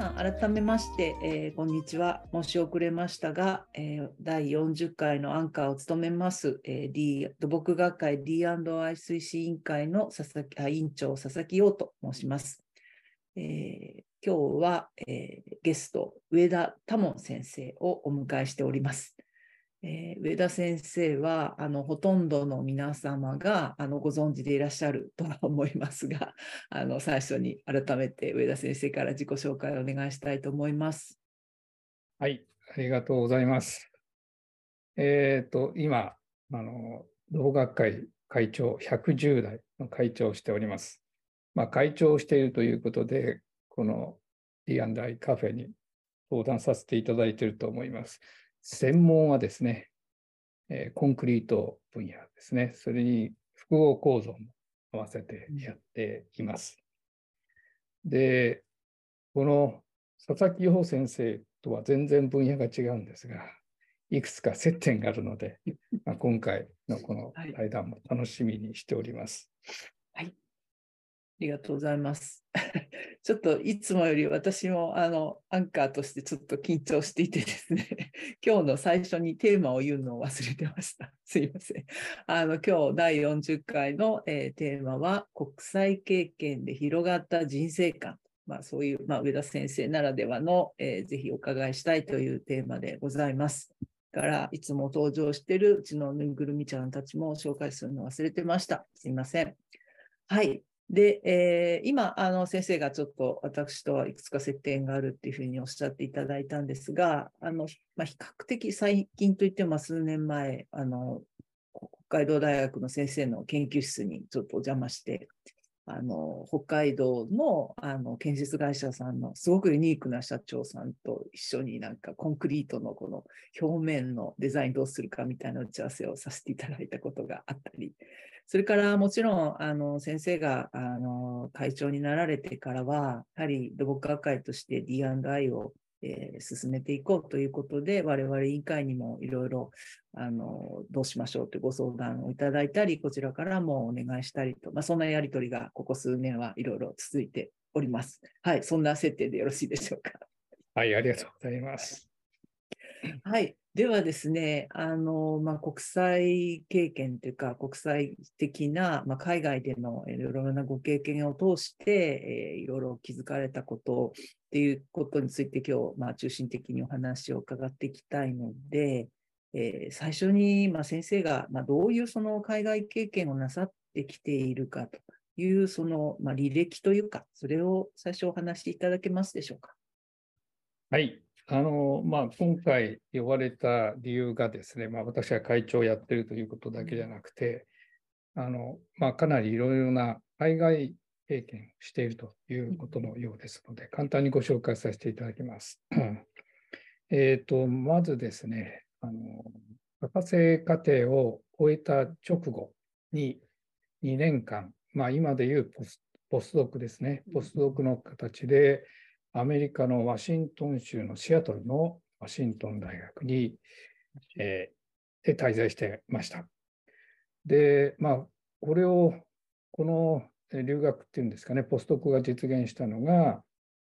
さん改めまして、えー、こんにちは申し遅れましたが、えー、第40回のアンカーを務めます、えー、D 土木学会 D&I 推進委員会の佐々木委員長佐々木陽と申します。えー、今日は、えー、ゲスト上田多門先生をお迎えしております。えー、上田先生はあのほとんどの皆様があのご存知でいらっしゃるとは思いますが あの最初に改めて上田先生から自己紹介をお願いしたいと思います。はい、ありがとうございます。えっ、ー、と今あの同学会会長110代の会長をしております。まあ、会長をしているということでこの D&I カフェに登壇させていただいていると思います。専門はですね、えコンクリート分野ですね。それに複合構造も合わせてやっています。で、この佐々木陽先生とは全然分野が違うんですが、いくつか接点があるので、まあ、今回のこの対談も楽しみにしております。はいありがとうございます。ちょっといつもより私もあのアンカーとしてちょっと緊張していてですね、今日の最初にテーマを言うのを忘れてました。すいません。あの今日第40回の、えー、テーマは国際経験で広がった人生観。まあ、そういう、まあ、上田先生ならではの、えー、ぜひお伺いしたいというテーマでございます。からいつも登場しているうちのぬいぐるみちゃんたちも紹介するの忘れてました。すいません。はい。で、えー、今、あの先生がちょっと私とはいくつか接点があるっていうふうにおっしゃっていただいたんですが、あのまあ、比較的最近といっても数年前、あの北海道大学の先生の研究室にちょっとお邪魔して、あの北海道のあの建設会社さんのすごくユニークな社長さんと一緒になんかコンクリートのこの表面のデザインどうするかみたいな打ち合わせをさせていただいたことがあったり、それからもちろんあの先生があの会長になられてからは、やはり土木学会として D&I を、えー、進めていこうということで、我々委員会にもいろいろあのどうしましょうというご相談をいただいたり、こちらからもお願いしたりと、まあ、そんなやり取りがここ数年はいろいろ続いております。はい、そんな設定でよろしいでしょうか。はい、ありがとうございます。はい、ではですね、あのまあ、国際経験というか、国際的な、まあ、海外でのいろいろなご経験を通して、えー、いろいろ気づかれたことっていうことについて、今日、まあ、中心的にお話を伺っていきたいので、えー、最初に、まあ、先生が、まあ、どういうその海外経験をなさってきているかというその、まあ、履歴というか、それを最初お話しいただけますでしょうか？はい、あのまあ、今回呼ばれた理由がですね、まあ、私は会長をやってるということだけじゃなくて、あのまあ、かなりいろいろな海外経験をしているということのようですので、簡単にご紹介させていただきます。えとまずですね、あの博士課程を終えた直後に2年間、まあ、今でいうポスポスドクですね、ポスドクの形で、アメリカのワシントン州のシアトルのワシントン大学に、えー、で滞在してました。で、まあ、これを、この留学っていうんですかね、ポストクが実現したのが、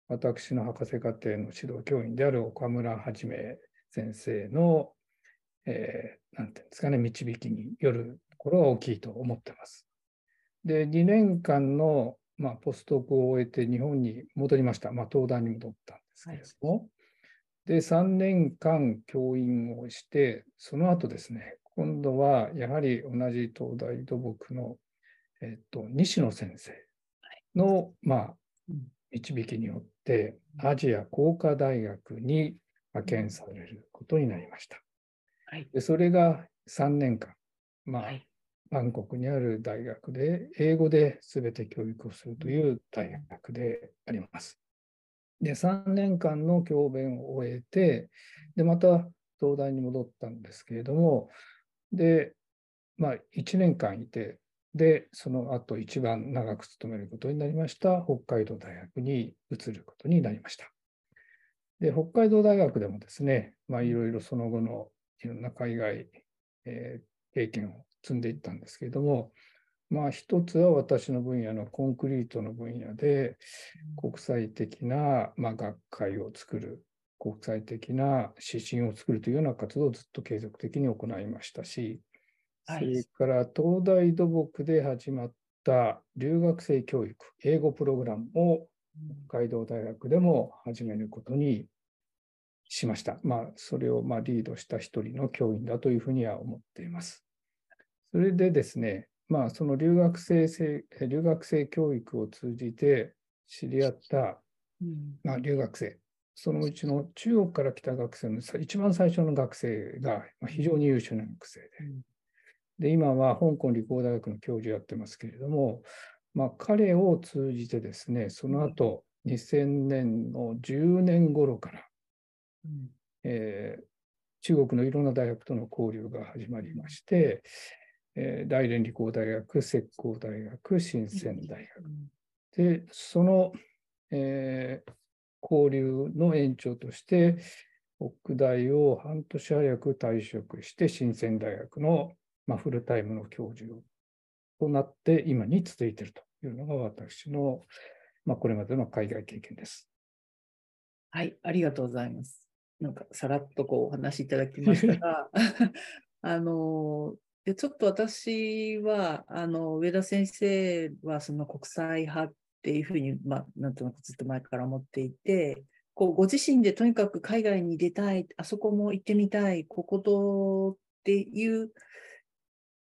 私の博士課程の指導教員である岡村はじめ先生の、えー、なんていうんですかね、導きによるところが大きいと思ってます。で、2年間のまあ、ポストクを終えて日本に戻りました。まあ、東大に戻ったんですけれども、はい、で、3年間教員をして、その後ですね、今度はやはり同じ東大土木の、えっと、西野先生の、はい、まあ、導きによって、アジア工科大学に派遣されることになりました。はい、でそれが3年間、まあ、はいバンコクにある大学で、英語で全て教育をするという大学であります。で、3年間の教鞭を終えて、で、また東大に戻ったんですけれども、で、まあ、1年間いて、で、その後一番長く勤めることになりました北海道大学に移ることになりました。で、北海道大学でもですね、まあ、いろいろその後のいろんな海外、えー、経験を積んでいったんですけれども、まあ、一つは私の分野のコンクリートの分野で、国際的な、まあ、学会を作る、国際的な指針を作るというような活動をずっと継続的に行いましたし、それから東大土木で始まった留学生教育、英語プログラムを北海道大学でも始めることにしました。まあ、それをまリードした一人の教員だというふうには思っています。それでですね、まあ、その留学生留学生教育を通じて知り合った、まあ、留学生、そのうちの中国から来た学生の一番最初の学生が非常に優秀な学生で、で今は香港理工大学の教授やってますけれども、まあ、彼を通じてですね、その後2000年の10年頃から、うん、えー、中国のいろんな大学との交流が始まりまして、えー、大連理工大学、浙江大学、深セン大学。で、その、えー、交流の延長として、北大を半年早く退職して、深セン大学の、まあ、フルタイムの教授となって、今に続いているというのが私の、まあ、これまでの海外経験です。はい、ありがとうございます。なんかさらっとこうお話しいただきましたが、あのでちょっと私は、あの、上田先生はその国際派っていうふうに、まあ、なんとなくずっと前から思っていて、こう、ご自身でとにかく海外に出たい、あそこも行ってみたい、こことっていう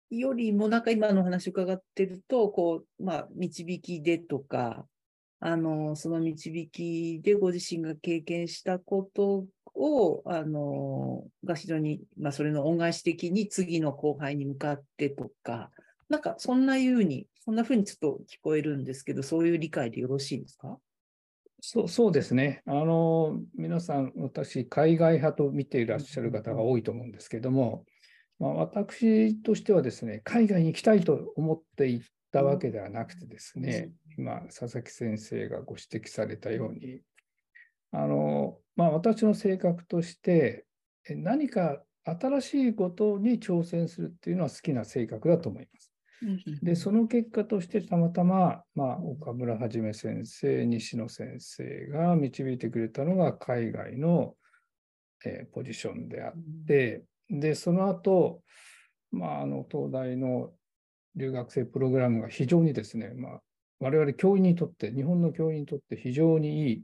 よりも、なんか今の話伺ってると、こう、まあ、導きでとか、あの、その導きでご自身が経験したことを、あの、が非常に、まあ、それの恩返し的に次の後輩に向かってとか、なんかそんなふうに、そんなふうにちょっと聞こえるんですけど、そういう理解でよろしいですか？そうそうですね。あの、皆さん、私、海外派と見ていらっしゃる方が多いと思うんですけども、まあ、私としてはですね、海外に行きたいと思って行ったわけではなくてですね、今、佐々木先生がご指摘されたように、あの、まあ、私の性格として、何か新しいことに挑戦するっていうのは好きな性格だと思います。で、その結果としてたまたま、まあ、岡村はじめ先生、西野先生が導いてくれたのが海外の、えー、ポジションであって、で、その後、まあ、あの東大の留学生プログラムが非常にですね、まあ、我々教員にとって、日本の教員にとって非常にいい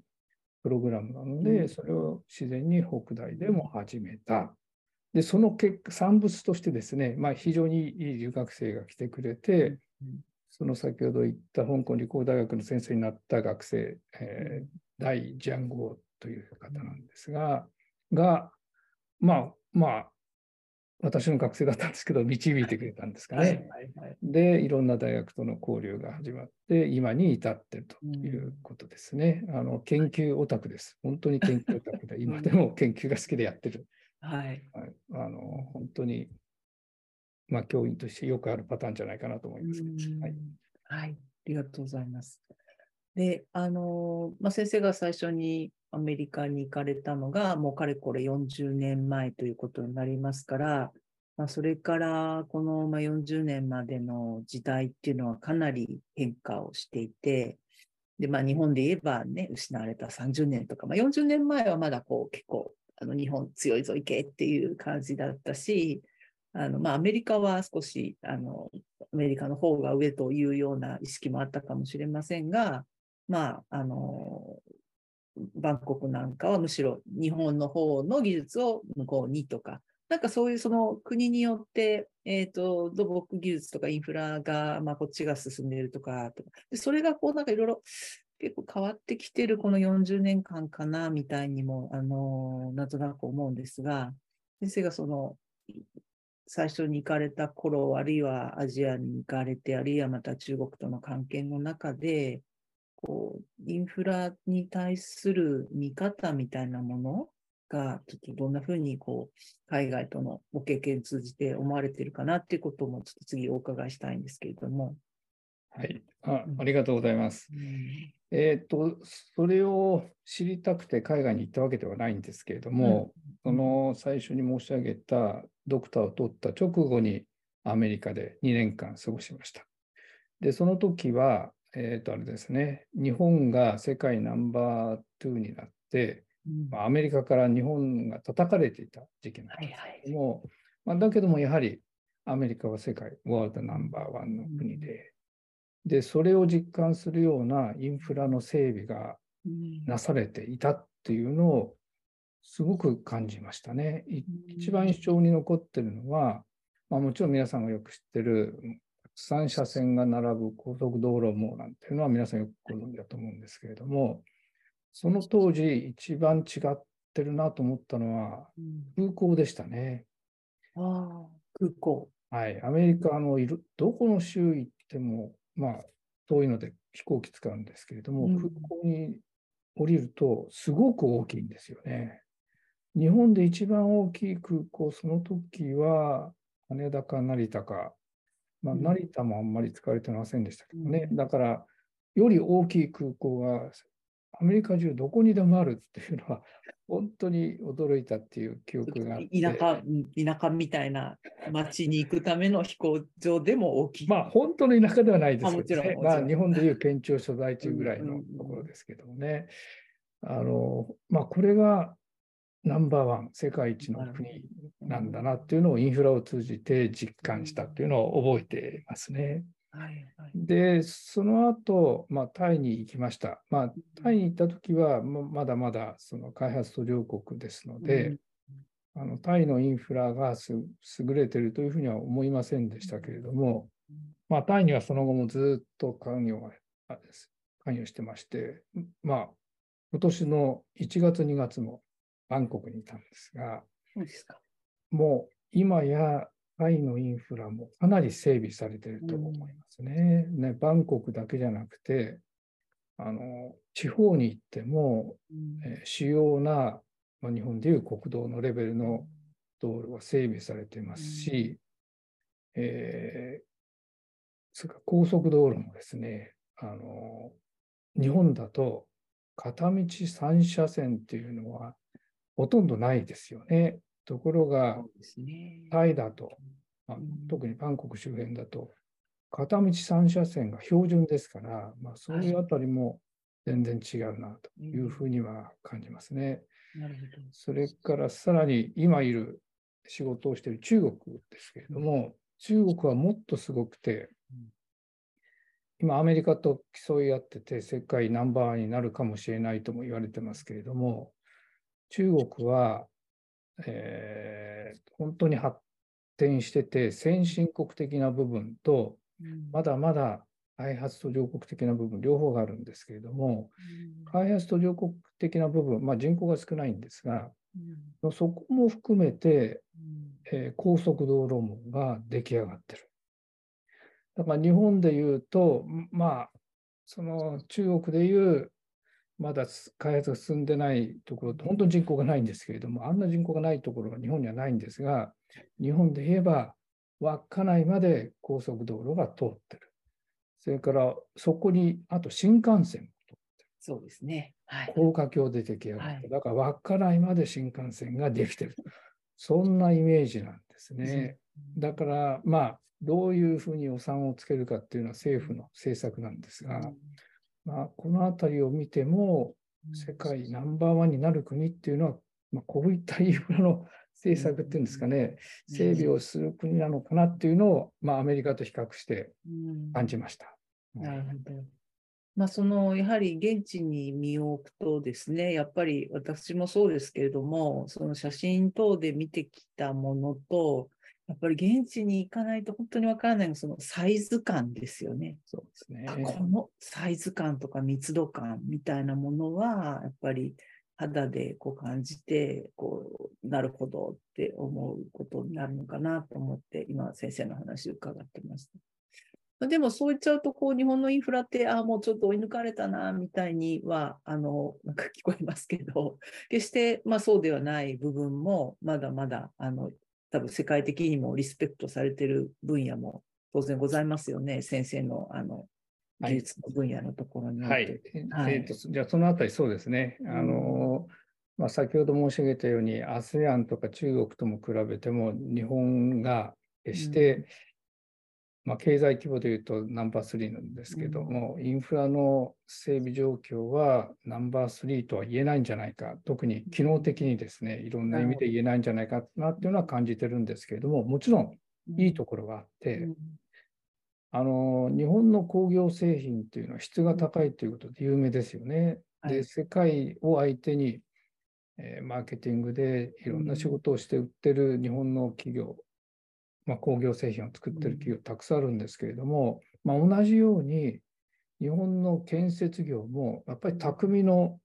プログラムなので、それを自然に北大でも始めた。で、その結果、産物としてですね、まあ、非常にいい留学生が来てくれて、その先ほど言った香港理工大学の先生になった学生、えー、大ジャンゴという方なんですが、が、まあ、まあ、私の学生だったんですけど、導いてくれたんですかね。で、いろんな大学との交流が始まって、今に至っているということですね。あの研究オタクです。本当に研究オタクで、今でも研究が好きでやってる。はい。はい、あの本当に、まあ、教員としてよくあるパターンじゃないかなと思います。はい、はい。ありがとうございます。で、あの、まあ、先生が最初にアメリカに行かれたのが、もうかれこれ40年前ということになりますから、まあ、それからこの40年までの時代っていうのはかなり変化をしていて、で、まあ、日本で言えばね、失われた30年とか、まあ、40年前はまだこう結構、あの日本強いぞ、行けっていう感じだったし、あのまあ、アメリカは少しあのアメリカの方が上というような意識もあったかもしれませんが、まあ、あのバンコクなんかはむしろ日本の方の技術を向こうにとか、なんかそういうその国によって、えっ、ー、と、土木技術とかインフラが、まあこっちが進んでいるとか、でそれがこうなんかいろいろ結構変わってきてるこの40年間かな、みたいにも、あの、なんとなく思うんですが、先生がその、最初に行かれた頃、あるいはアジアに行かれて、あるいはまた中国との関係の中で、こう、インフラに対する見方みたいなものが、ちょっとどんなふうに、こう、海外とのご経験通じて思われているかなっていうことも、ちょっと次お伺いしたいんですけれども。はいあ、ありがとうございます。うん、えっ、と、それを知りたくて海外に行ったわけではないんですけれども、うん、その最初に申し上げたドクターを取った直後にアメリカで2年間過ごしました。で、その時は、えっ、と、あれですね、日本が世界ナンバー2になって、うん。まあアメリカから日本が叩かれていた時期なんはいですはいけども、まあ、だけどもやはりアメリカは世界ワールドナンバーワンの国で、で、それを実感するようなインフラの整備がうん。なされていたっていうのをすごく感じましたね。い一番印象に残ってるのは、まあ、もちろん皆さんがよく知ってるたくさん車線が並ぶ高速道路網なんていうのは皆さんよくご存知だと思うんですけれども、その当時一番違ってるなと思ったのはうん空港でしたね。ああ、空港。はい。アメリカのいる、どこの州行っても、まあ、遠いので飛行機使うんですけれども、うん空港に降りるとすごく大きいんですよね。日本で一番大きい空港、その時は羽田か成田か、まあ、うん成田もあんまり使われてませんでしたけどね。うんだから、より大きい空港がアメリカ中どこにでもあるっていうのは、本当に驚いたっていう記憶があって。田舎、うん田舎みたいな町に行くための飛行場でも大きい。まあ、本当の田舎ではないですあもちろんけどね。まあ、日本でいう県庁所在地ぐらいのうんうんうんところですけどもね。あの、まあ、これがナンバーワン、世界一の国なんだなっていうのをインフラを通じて実感したっていうのを覚えていますね。はいはい。で、その後、まあ、タイに行きました。まあ、タイに行った時は、ままだまだその開発途上国ですので、あのタイのインフラがす優れているというふうには思いませんでしたけれども、まあ、タイにはその後もずっと関与関与してまして、まあ、今年の1月、2月もバンコクにいたんですが、そうですか。もう今やタイのインフラもかなり整備されていると思いますね。ねバンコクだけじゃなくて、あの地方に行っても、うんえー主要な、まあ、日本でいう国道のレベルの道路は整備されていますし、えーそれから高速道路もですね、あの日本だと片道3車線っていうのはほとんどないですよね。ところがね。タイだと、まあうん特にバンコク周辺だと、片道3車線が標準ですから、まあ、そういうあたりも全然違うなというふうには感じますね。なるほど。それからさらに今いる仕事をしている中国ですけれども、中国はもっとすごくてうん、今アメリカと競い合ってて世界ナンバーになるかもしれないとも言われてますけれども、中国は、えー本当に発展してて先進国的な部分とうん。まだまだ開発途上国的な部分両方があるんですけれども、開発途上国的な部分、まあ、人口が少ないんですが、うん。そこも含めて、うん。えー高速道路網が出来上がってる。だから日本でいうと、んまあ、その中国でいう、まだす開発が進んでないところって、本当に人口がないんですけれども、あんな人口がないところが日本にはないんですが、日本で言えば、稚内まで高速道路が通ってる。それから、そこに、あと新幹線そうですね。はい。高架橋で出来上がって、はいだから稚内まで新幹線ができてる。そんなイメージなんですね。だから、まあ、どういうふうに予算をつけるかっていうのは政府の政策なんですが、まあ、このあたりを見ても、世界ナンバーワンになる国っていうのは、まあ、こういったインフラの政策っていうんですかね、整備をする国なのかなっていうのを、まあ、アメリカと比較してうん。感じました。なるほど。まあ、そのやはり現地に身を置くとですね、やっぱり私もそうですけれども、その写真等で見てきたものと、やっぱり現地に行かないと本当にわからないのがそのサイズ感ですよね。そうですね。あこのサイズ感とか密度感みたいなものは、やっぱり肌でこう感じて、こう、なるほどって思うことになるのかなと思って、今先生の話を伺ってました。でもそう言っちゃうと、こう、日本のインフラって、ああ、もうちょっと追い抜かれたな、みたいには、あの、なんか聞こえますけど、決して、まあそうではない部分も、まだまだ、あの、多分世界的にもリスペクトされてる分野も当然ございますよね、先生の、あの、はい技術の分野のところに。はい。えはいえーとじゃあ、そのあたりそうですね。あの、まあ、先ほど申し上げたように、ASEAN とか中国とも比べても、日本が決して、まあ、経済規模でいうとナンバー3なんですけども、うん、インフラの整備状況はナンバー3とは言えないんじゃないか、特に機能的にですね、いろんな意味で言えないんじゃないかなっていうのは感じてるんですけれども、もちろんいいところがあって、うん、あの日本の工業製品っていうのは質が高いということで有名ですよね。で、世界を相手に、えー、マーケティングでいろんな仕事をして売ってる日本の企業まあ、工業製品を作ってる企業たくさんあるんですけれども、まあ、同じように日本の建設業もやっぱり匠の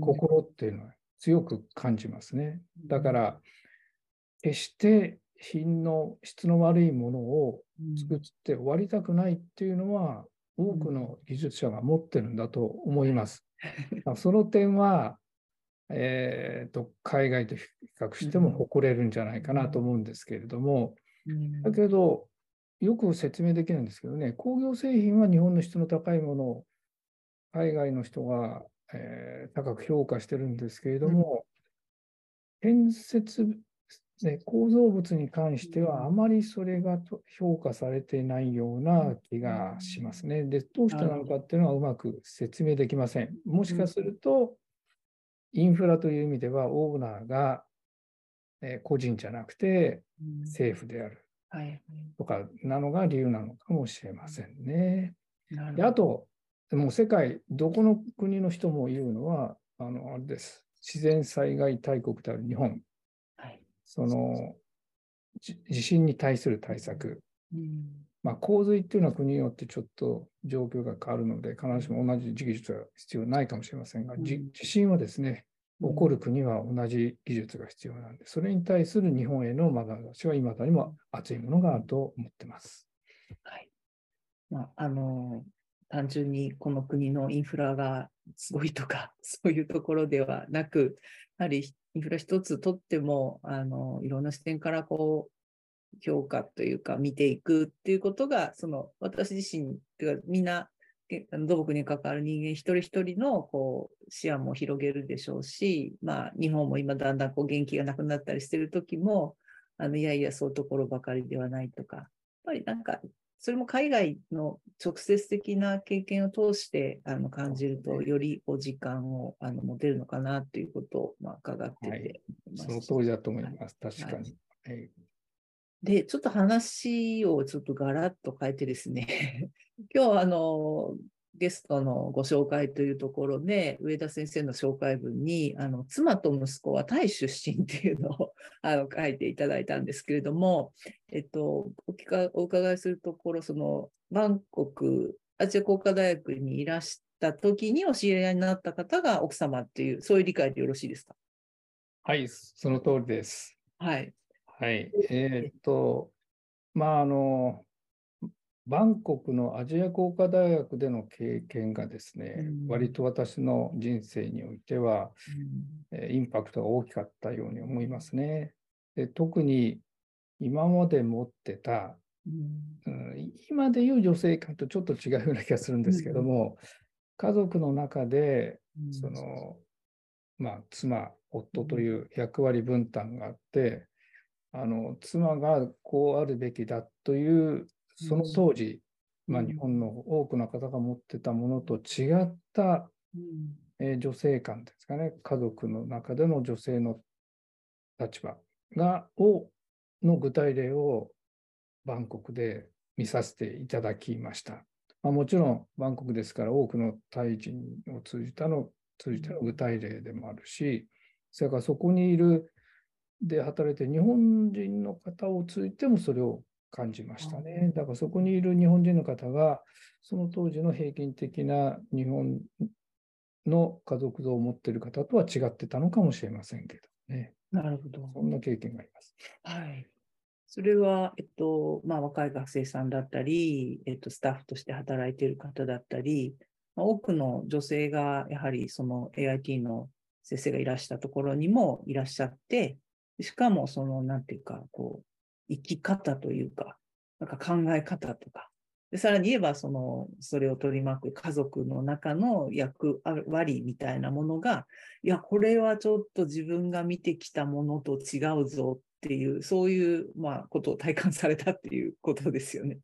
心っていうのは強く感じますね。だから決して品の質の悪いものを作って終わりたくないっていうのは多くの技術者が持ってるんだと思います。その点はえーと、海外と比較しても誇れるんじゃないかなと思うんですけれども、だけど、よく説明できるんですけどね、工業製品は日本の質の高いものを海外の人が、えー、高く評価してるんですけれども、うん、建設、ね、構造物に関してはあまりそれが評価されていないような気がしますね。で、どうしてなのかっていうのはうまく説明できません。もしかすると、インフラという意味ではオーナーがえ個人じゃなくて政府であるとかなのが理由なのかもしれませんね。であと、もう世界どこの国の人も言うのは、あのあれです。自然災害大国である日本。はい、その地震に対する対策。うんまあ、洪水っていうのは国によってちょっと状況が変わるので、必ずしも同じ技術は必要ないかもしれませんが、うん、地震はですね、起こる国は同じ技術が必要なんで、それに対する日本への志は今だにも熱いものがあると思ってます。はいまあ、あの単純にこの国のインフラがすごいとか、そういうところではなく、やはりインフラ一つとっても、あのいろんな視点からこう評価というか見ていくっていうことが、その私自身というかみんな土木に関わる人間一人一人のこう視野も広げるでしょうし、まあ、日本も今だんだんこう元気がなくなったりしてる時もあのいやいやそういうところばかりではないとかやっぱりなんかそれも海外の直接的な経験を通してあの感じると、よりお時間をあの持てるのかなということを、まあ、伺ってて、はい、その通りだと思います、はい、確かに。はい、で、ちょっと話をちょっとガラッと変えてですね 今日あのゲストのご紹介というところで上田先生の紹介文にあの妻と息子はタイ出身っていうのを あの書いていただいたんですけれども、えっと、お聞かお伺いするところそのバンコクアジア工科大学にいらした時にお知り合いになった方が奥様っていうそういう理解でよろしいですか？はいその通りです。はい。はい。えー、っと、まあ、あの、バンコクのアジア工科大学での経験がですね、うん、割と私の人生においては、うん、インパクトが大きかったように思いますね。で特に今まで持ってた、うん、今でいう女性観とちょっと違うような気がするんですけども、家族の中で、その、まあ、妻、夫という役割分担があって、あの妻がこうあるべきだというその当時、うん、まあ、日本の多くの方が持ってたものと違った、うん、えー、女性観ですかね、家族の中での女性の立場がをの具体例をバンコクで見させていただきました。まあ、もちろん、バンコクですから多くのタイ人を通じたの通じての具体例でもあるし、それからそこにいるで働いて日本人の方を通じてもそれを感じましたね。だからそこにいる日本人の方が、その当時の平均的な日本の家族像を持っている方とは違ってたのかもしれませんけどね。なるほど。そんな経験があります。はい。それは、えっと、まあ、若い学生さんだったり、えっと、スタッフとして働いている方だったり、まあ、多くの女性がやはりその AIT の先生がいらしたところにもいらっしゃって、しかもその、なんていうか、こう、生き方というか、なんか考え方とか、でさらに言えばその、それを取り巻く家族の中の役割みたいなものが、いや、これはちょっと自分が見てきたものと違うぞっていう、そういう、まあ、ことを体感されたっていうことですよね。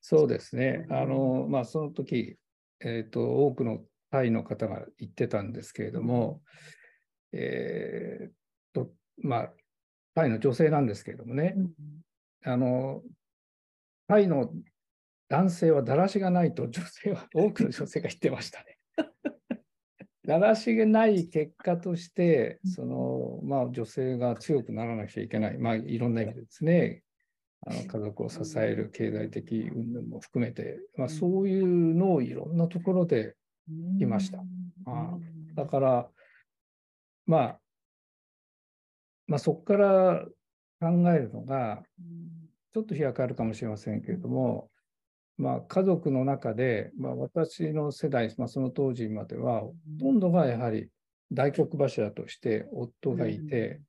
そうですね。あの、まあ、その時、えっ、と、多くのタイの方が言ってたんですけれども、えっと、まあ、タイの女性なんですけれどもね、あの、タイの男性はだらしがないと女性は、多くの女性が言ってましたね。だらしがない結果として、その、まあ、女性が強くならなくちゃいけない、まあ、いろんな意味でですね、あの家族を支える経済的云々も含めて、まあ、そういうのをいろんなところでいました。あだから、まあ、まあ、そこから考えるのが、ちょっと飛躍あるかもしれませんけれども、まあ、家族の中で、まあ、私の世代、まあ、その当時までは、ほとんどがやはり大黒柱として夫がいて、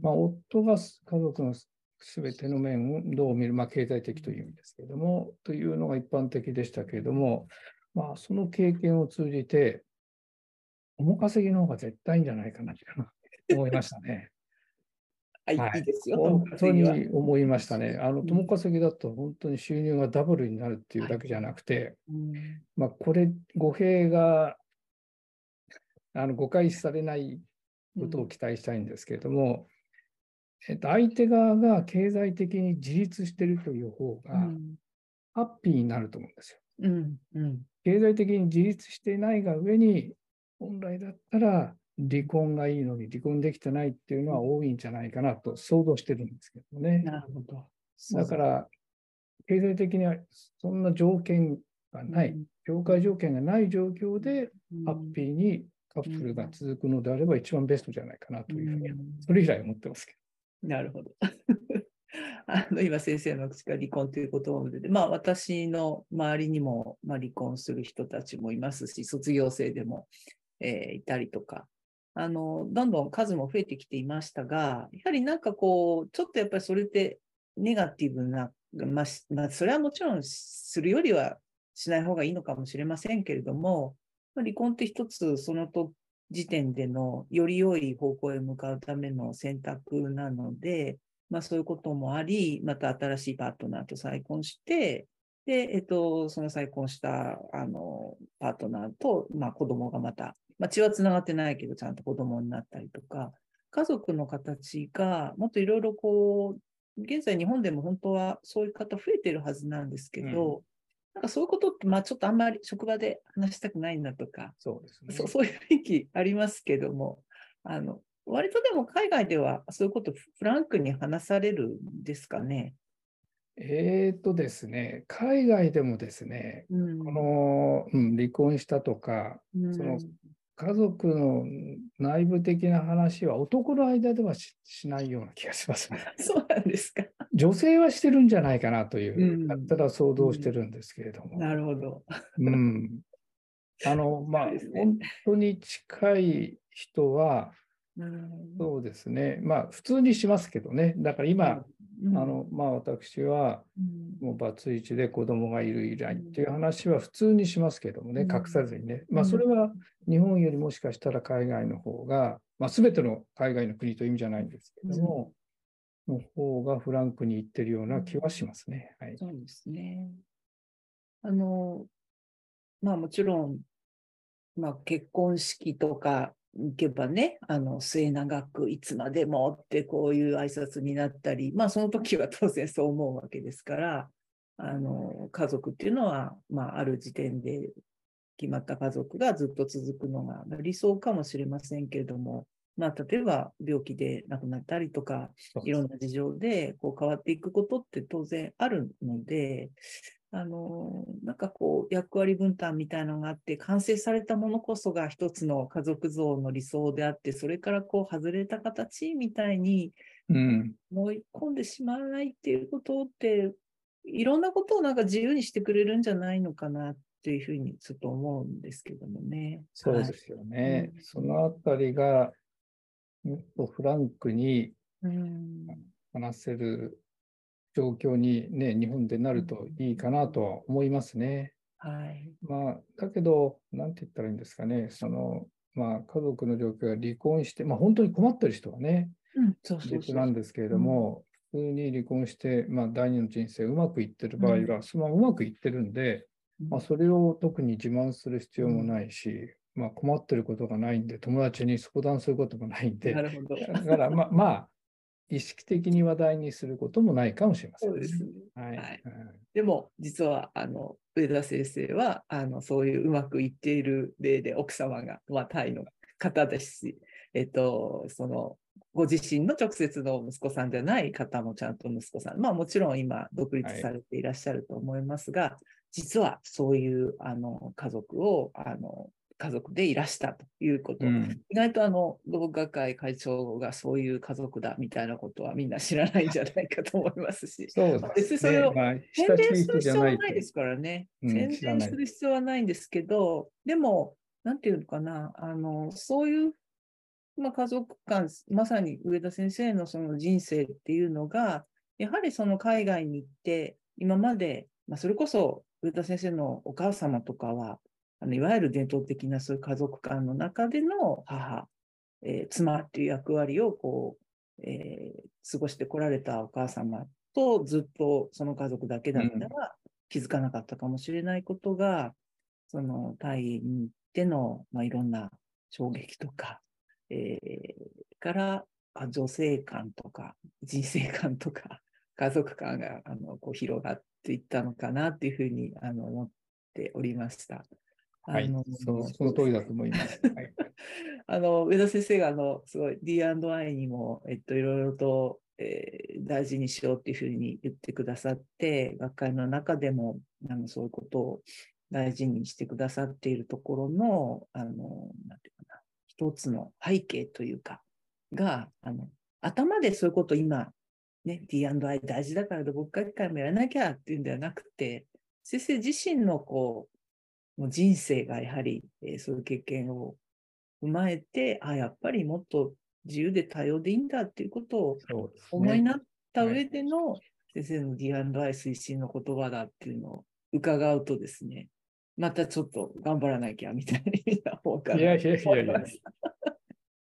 まあ、夫が家族のすべての面をどう見る、まあ、経済的という意味ですけれども、というのが一般的でしたけれども、まあ、その経験を通じて、共稼ぎの方が絶対いいんじゃないかなと思いましたね。はい、はいいいですよ。本当に思いましたね。あの、うん共稼ぎだと本当に収入がダブルになるっていうだけじゃなくて、うんまあ、これ、語弊が、あの、誤解されないことを期待したいんですけれども、えっと、相手側が経済的に自立しているという方が、うんハッピーになると思うんですよ。うんうん経済的に自立していないが上に、本来だったら離婚がいいのに離婚できてないっていうのは多いんじゃないかなと想像してるんですけどね。なるほど。だから、経済的にはそんな条件がない、境界条件がない状況で、ハッピーにカップルが続くのであれば一番ベストじゃないかなというふうに、それ以来思ってますけなるほど。あの今先生の口から離婚という言葉も出て、まあ私の周りにも、まあ、離婚する人たちもいますし、卒業生でも、えーいたりとか、あの、どんどん数も増えてきていましたが、やはりなんかこう、ちょっとやっぱりそれってネガティブな、まあ、まあ、それはもちろんするよりはしない方がいいのかもしれませんけれども、離婚って一つその時点でのより良い方向へ向かうための選択なので、まあそういうこともあり、また新しいパートナーと再婚して、で、えっと、その再婚した、あの、パートナーと、まあ子供がまた、まあ血は繋がってないけど、ちゃんと子供になったりとか、家族の形がもっといろいろこう、現在日本でも本当はそういう方増えてるはずなんですけど、なんかそういうことって、まあちょっとあんまり職場で話したくないんだとか、そうですね。そうそういう雰囲気ありますけども、あの、割とでも海外ではそういうことフランクに話されるんですかね？えーとですね、海外でもですね、うんこの、うん、離婚したとか、うんその家族の内部的な話は男の間ではししないような気がしますね。そうなんですか。女性はしてるんじゃないかなというう、んたら想像してるんですけれども。なるほど。うん。あの、まあ、ね本当に近い人は、うんそうですね。まあ、普通にしますけどね。だから今、うんあの、まあ、私は、うんもうバツイチで子供がいる以来っていう話は普通にしますけどもね、うん隠さずにね。まあ、うんそれは日本よりもしかしたら海外の方が、まあ、全ての海外の国という意味じゃないんですけども、の方がフランクに言ってるような気はしますね。はい。そうですね。あの、まあもちろん、まあ結婚式とか行けばね、あの末永くいつまでもってこういう挨拶になったり、まあその時は当然そう思うわけですから、あの家族っていうのは、まあある時点で決まった家族がずっと続くのが理想かもしれませんけれども、まあ例えば病気で亡くなったりとか、いろんな事情でこう変わっていくことって当然あるので、あの、なんかこう役割分担みたいなのがあって、完成されたものこそが一つの家族像の理想であって、それからこう外れた形みたいにうん。思い込んでしまわないっていうことって、いろんなことをなんか自由にしてくれるんじゃないのかなっていうふうにちょっと思うんですけどもね。そうですよね。うんそのあたりが、もっとフランクに。話せる状況にね、日本でなるといいかなとは思いますね。はい。まあ、だけど、なんて言ったらいいんですかね、その、まあ、家族の状況が離婚して、まあ、本当に困ってる人はね、うん、そう。なんですけれども、普通に離婚して、まあ、第二の人生うまくいってる場合は、そのままうまくいってるんで、まあ、それを特に自慢する必要もないし、まあ、困ってることがないんで、友達に相談することもないんで、なるほど。だから、まあ、まあ、意識的に話題にすることもないかもしれません、そうですね。はい。はいうんでも実はあの上田先生はあのそういううまくいっている例で奥様が、まあ、タイの方ですし、えっと、そのご自身の直接の息子さんじゃない方もちゃんと息子さん、まあもちろん今独立されていらっしゃると思いますが、実はそういうあの家族をあの家族でいらしたということ、うん意外とあの同学会会長がそういう家族だみたいなことはみんな知らないんじゃないかと思いますし。そう別ですにそれを宣伝する必要はいないですからね。うん宣伝する必要はないんですけど、でも、なんていうのかな、あの、そういう、まあ、家族間、まさに上田先生のその人生っていうのが、やはりその海外に行って、今まで、まあ、それこそ上田先生のお母様とかは、あのいわゆる伝統的なそういう家族間の中での母、えー妻っていう役割をこう、えー過ごしてこられたお母様とずっとその家族だけだったら気づかなかったかもしれないことが、そのタイに行っての、まあ、いろんな衝撃とか、えーからあ女性観とか人生観とか家族観があのこう広がっていったのかなっていうふうにあの思っておりました。はいあのその、その通りだと思います。はいあの上田先生があのすごい D&I にも、えっと、いろいろと、えー大事にしようっていうふうに言ってくださって、学会の中でもあのそういうことを大事にしてくださっているところの、あのなんていうかな、一つの背景というか、が、あの頭でそういうことを今、ね、D&I 大事だから土木学会もやらなきゃっていうんではなくて、先生自身のこう、もう人生がやはり、えーそういう経験を踏まえて、あ、やっぱりもっと自由で多様でいいんだっていうことを思いになった上での先生の D&I 推進の言葉だっていうのを伺うとですね、またちょっと頑張らなきゃみたいな方からいやいやいやいや。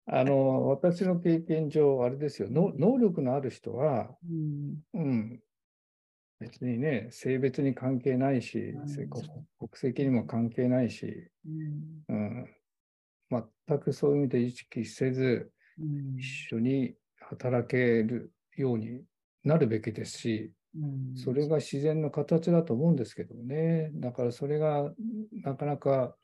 あの、私の経験上、あれですよ、の能力のある人は、うん。うん、別にね、性別に関係ないし国国籍にも関係ないし、うん。うん、全くそういう意味で意識せず、うん一緒に働けるようになるべきですし、うん。それが自然の形だと思うんですけどね。だからそれがなかなか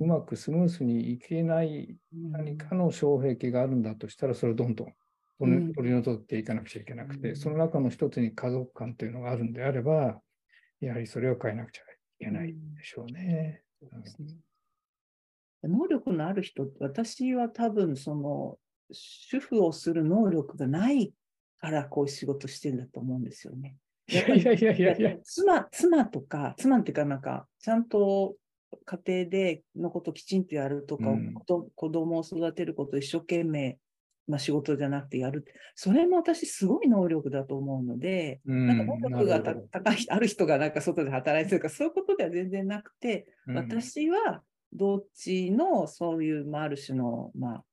うまくスムースにいけない何かの障壁があるんだとしたら、それをどんどん取うん。り取り除いていかなくちゃいけなくて、うん。その中の一つに家族観というのがあるんであれば、やはりそれを変えなくちゃいけないでしょうね。そうですね。能力のある人って、私は多分その主婦をする能力がないからこういう仕事してんだと思うんですよね。いやいやいやいや。いや、妻妻とか、妻っていうかなんか、ちゃんと家庭でのことをきちんとやるとか、うん。子供を育てることを一生懸命、まあ、仕事じゃなくてやるそれも私すごい能力だと思うので、うんなんか能力が高いある人がなんか外で働いてるとか、そういうことでは全然なくて、うん。私はどっちのそういう、まあ、ある種の、まあ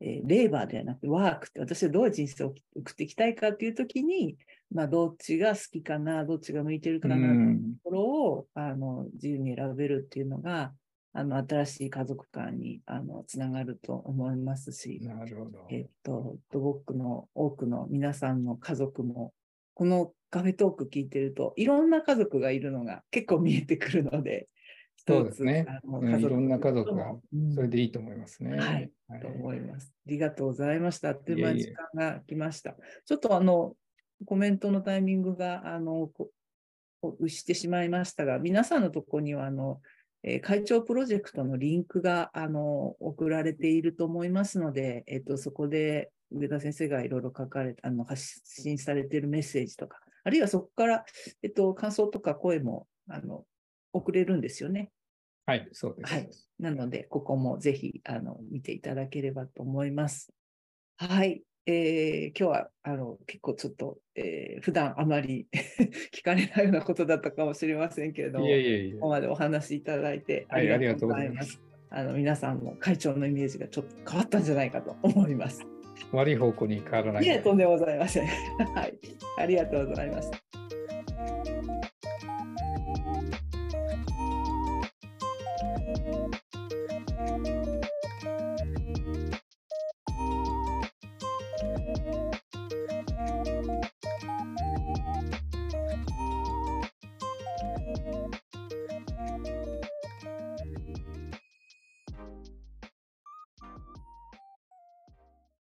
えーレーバーではなくてワークって私はどういう人生を送っていきたいかっていうときに、まあ、どっちが好きかなどっちが向いてるかなっていううん。ところを、あの自由に選べるっていうのがあの新しい家族観にあのつながると思いますし、なるほど。えっと、土木の多くの皆さんの家族も、このカフェトーク聞いてると、いろんな家族がいるのが結構見えてくるので、そうですねいろんな家族がそれでいいと思いますね。はいはいと思います。ありがとうございました。あっという間にいえいえ時間が来ました。ちょっとあの、コメントのタイミングが、あの、してしまいましたが、皆さんのところには、あの、えー会長プロジェクトのリンクが、あの、送られていると思いますので、えっと、そこで上田先生がいろいろ書かれあの、発信されているメッセージとか、あるいはそこから、えっと、感想とか声も、あの、送れるんですよね。はい、そうです。はいなので、ここもぜひあの見ていただければと思います。はい。えー今日はあの結構ちょっと、えー普段あまり 聞かれないようなことだったかもしれませんけれども、いえいえいえここまでお話しいただいてあはいりがとうございます。あの皆さんも会長のイメージがちょっと変わったんじゃないかと思います。悪い方向に変わらない。いえ、とんでもございません。はい。ありがとうございました。